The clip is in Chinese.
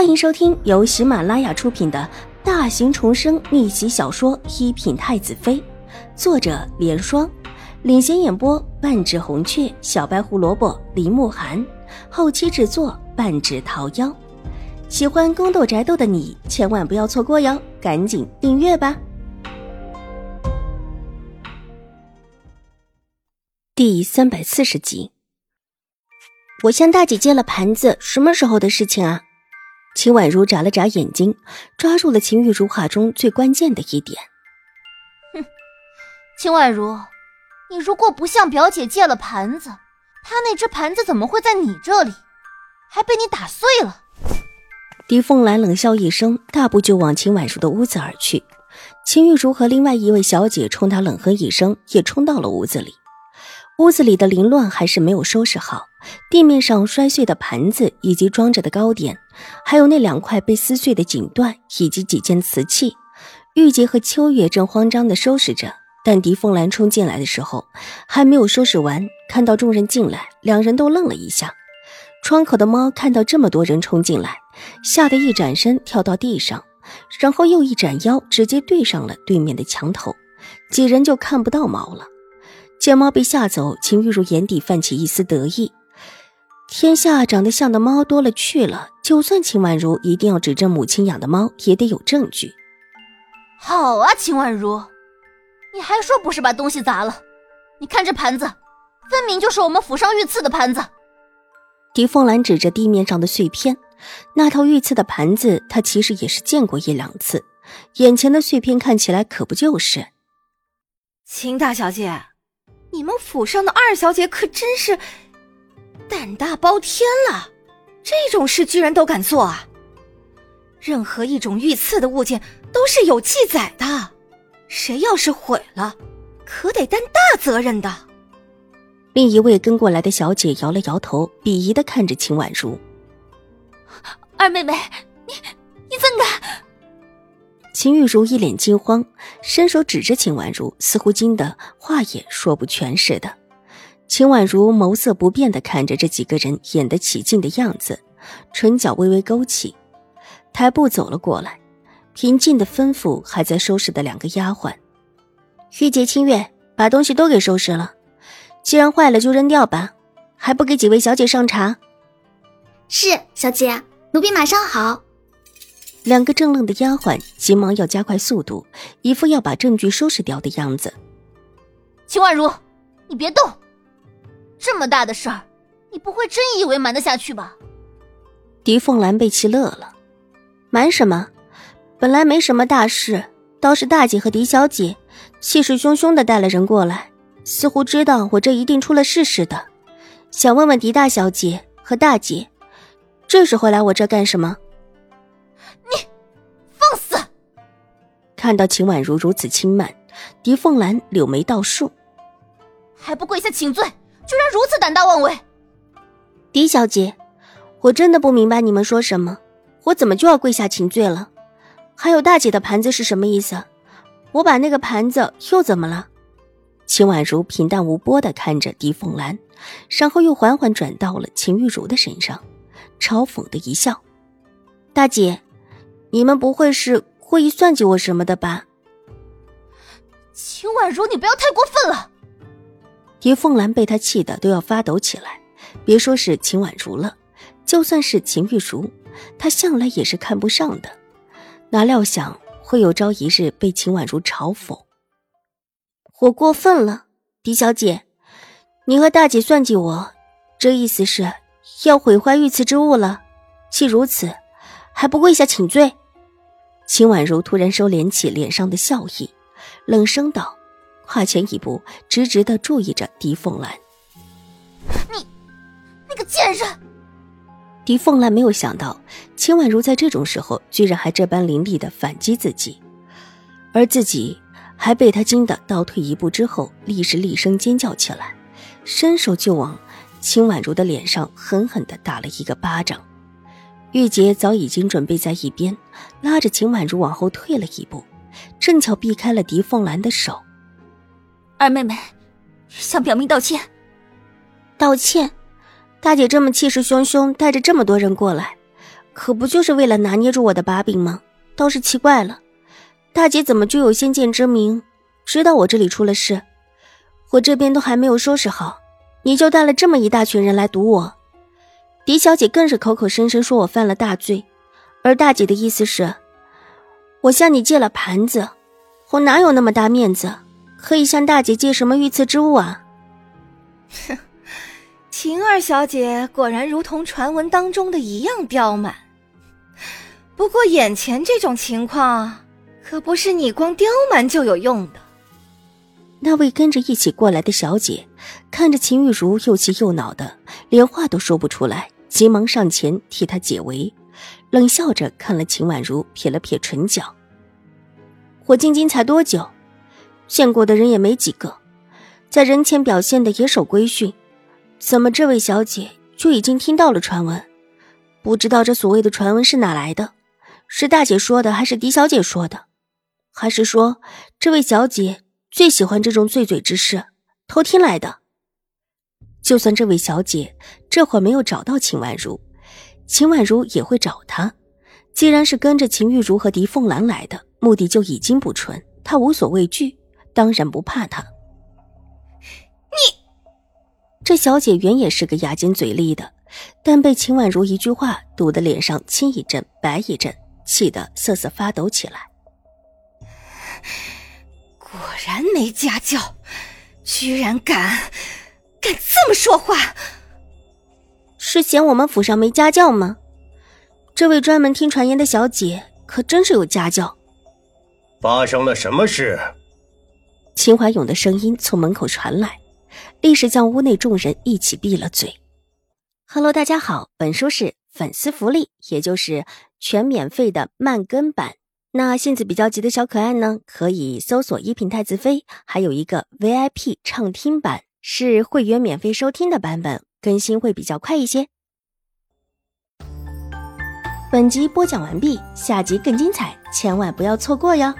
欢迎收听由喜马拉雅出品的大型重生逆袭小说《一品太子妃》，作者：莲霜，领衔演播：半指红雀、小白胡萝卜、林慕寒，后期制作：半指桃夭。喜欢宫斗宅斗的你千万不要错过哟，赶紧订阅吧！第三百四十集，我向大姐借了盘子，什么时候的事情啊？秦婉如眨了眨眼睛，抓住了秦玉如话中最关键的一点。哼，秦婉如，你如果不向表姐借了盘子，她那只盘子怎么会在你这里，还被你打碎了？狄凤兰冷笑一声，大步就往秦婉如的屋子而去。秦玉如和另外一位小姐冲她冷哼一声，也冲到了屋子里。屋子里的凌乱还是没有收拾好，地面上摔碎的盘子，以及装着的糕点，还有那两块被撕碎的锦缎，以及几件瓷器。玉洁和秋月正慌张地收拾着，但狄凤兰冲进来的时候还没有收拾完，看到众人进来，两人都愣了一下。窗口的猫看到这么多人冲进来，吓得一转身跳到地上，然后又一展腰，直接对上了对面的墙头，几人就看不到猫了。见猫被吓走，秦玉茹眼底泛起一丝得意。天下长得像的猫多了去了，就算秦婉如一定要指证母亲养的猫，也得有证据。好啊，秦婉如，你还说不是把东西砸了？你看这盘子，分明就是我们府上御赐的盘子。狄凤兰指着地面上的碎片，那套御赐的盘子，她其实也是见过一两次。眼前的碎片看起来可不就是？秦大小姐。你们府上的二小姐可真是胆大包天了，这种事居然都敢做啊！任何一种御赐的物件都是有记载的，谁要是毁了，可得担大责任的。另一位跟过来的小姐摇了摇头，鄙夷的看着秦婉如：“二妹妹，你你怎敢？”秦玉茹一脸惊慌，伸手指着秦婉如，似乎惊得话也说不全似的。秦婉如眸色不变的看着这几个人演得起劲的样子，唇角微微勾起，抬步走了过来，平静的吩咐还在收拾的两个丫鬟：“玉洁、清月，把东西都给收拾了。既然坏了就扔掉吧，还不给几位小姐上茶？”“是，小姐，奴婢马上好。”两个正愣的丫鬟急忙要加快速度，一副要把证据收拾掉的样子。秦婉如，你别动！这么大的事儿，你不会真以为瞒得下去吧？狄凤兰被气乐了，瞒什么？本来没什么大事，倒是大姐和狄小姐气势汹汹的带了人过来，似乎知道我这一定出了事似的，想问问狄大小姐和大姐，这时候来我这干什么？看到秦婉如如此轻慢，狄凤兰柳眉倒竖，还不跪下请罪，居然如此胆大妄为！狄小姐，我真的不明白你们说什么，我怎么就要跪下请罪了？还有大姐的盘子是什么意思？我把那个盘子又怎么了？秦婉如平淡无波的看着狄凤兰，然后又缓缓转到了秦玉茹的身上，嘲讽的一笑：“大姐，你们不会是……”故意算计我什么的吧？秦婉如，你不要太过分了！狄凤兰被他气得都要发抖起来。别说是秦婉如了，就算是秦玉茹，她向来也是看不上的。哪料想会有朝一日被秦婉如嘲讽。我过分了，狄小姐，你和大姐算计我，这意思是要毁坏御赐之物了。既如此，还不跪下请罪？秦婉如突然收敛起脸上的笑意，冷声道，跨前一步，直直的注意着狄凤兰：“你，那个贱人！”狄凤兰没有想到秦婉如在这种时候居然还这般凌厉的反击自己，而自己还被他惊得倒退一步之后，立时厉声尖叫起来，伸手就往秦婉如的脸上狠狠的打了一个巴掌。玉洁早已经准备在一边，拉着秦婉如往后退了一步，正巧避开了狄凤兰的手。二妹妹，向表妹道歉。道歉？大姐这么气势汹汹，带着这么多人过来，可不就是为了拿捏住我的把柄吗？倒是奇怪了，大姐怎么就有先见之明，知道我这里出了事？我这边都还没有收拾好，你就带了这么一大群人来堵我。狄小姐更是口口声声说我犯了大罪，而大姐的意思是，我向你借了盘子，我哪有那么大面子，可以向大姐借什么御赐之物啊？哼，秦二小姐果然如同传闻当中的一样刁蛮。不过眼前这种情况，可不是你光刁蛮就有用的。那位跟着一起过来的小姐，看着秦玉茹又气又恼的，连话都说不出来，急忙上前替她解围，冷笑着看了秦婉如，撇了撇唇角。我进京才多久，见过的人也没几个，在人前表现的也守规训，怎么这位小姐就已经听到了传闻？不知道这所谓的传闻是哪来的？是大姐说的，还是狄小姐说的？还是说这位小姐最喜欢这种醉嘴之事，偷听来的？就算这位小姐这会儿没有找到秦婉如，秦婉如也会找她。既然是跟着秦玉茹和狄凤兰来的，目的就已经不纯，她无所畏惧，当然不怕她。你，这小姐原也是个牙尖嘴利的，但被秦婉如一句话堵得脸上青一阵白一阵。气得瑟瑟发抖起来。果然没家教，居然敢敢这么说话！是嫌我们府上没家教吗？这位专门听传言的小姐可真是有家教。发生了什么事？秦怀勇的声音从门口传来，立时将屋内众人一起闭了嘴。Hello，大家好，本书是粉丝福利，也就是。全免费的慢更版，那性子比较急的小可爱呢，可以搜索一品太子妃，还有一个 VIP 畅听版，是会员免费收听的版本，更新会比较快一些。本集播讲完毕，下集更精彩，千万不要错过哟。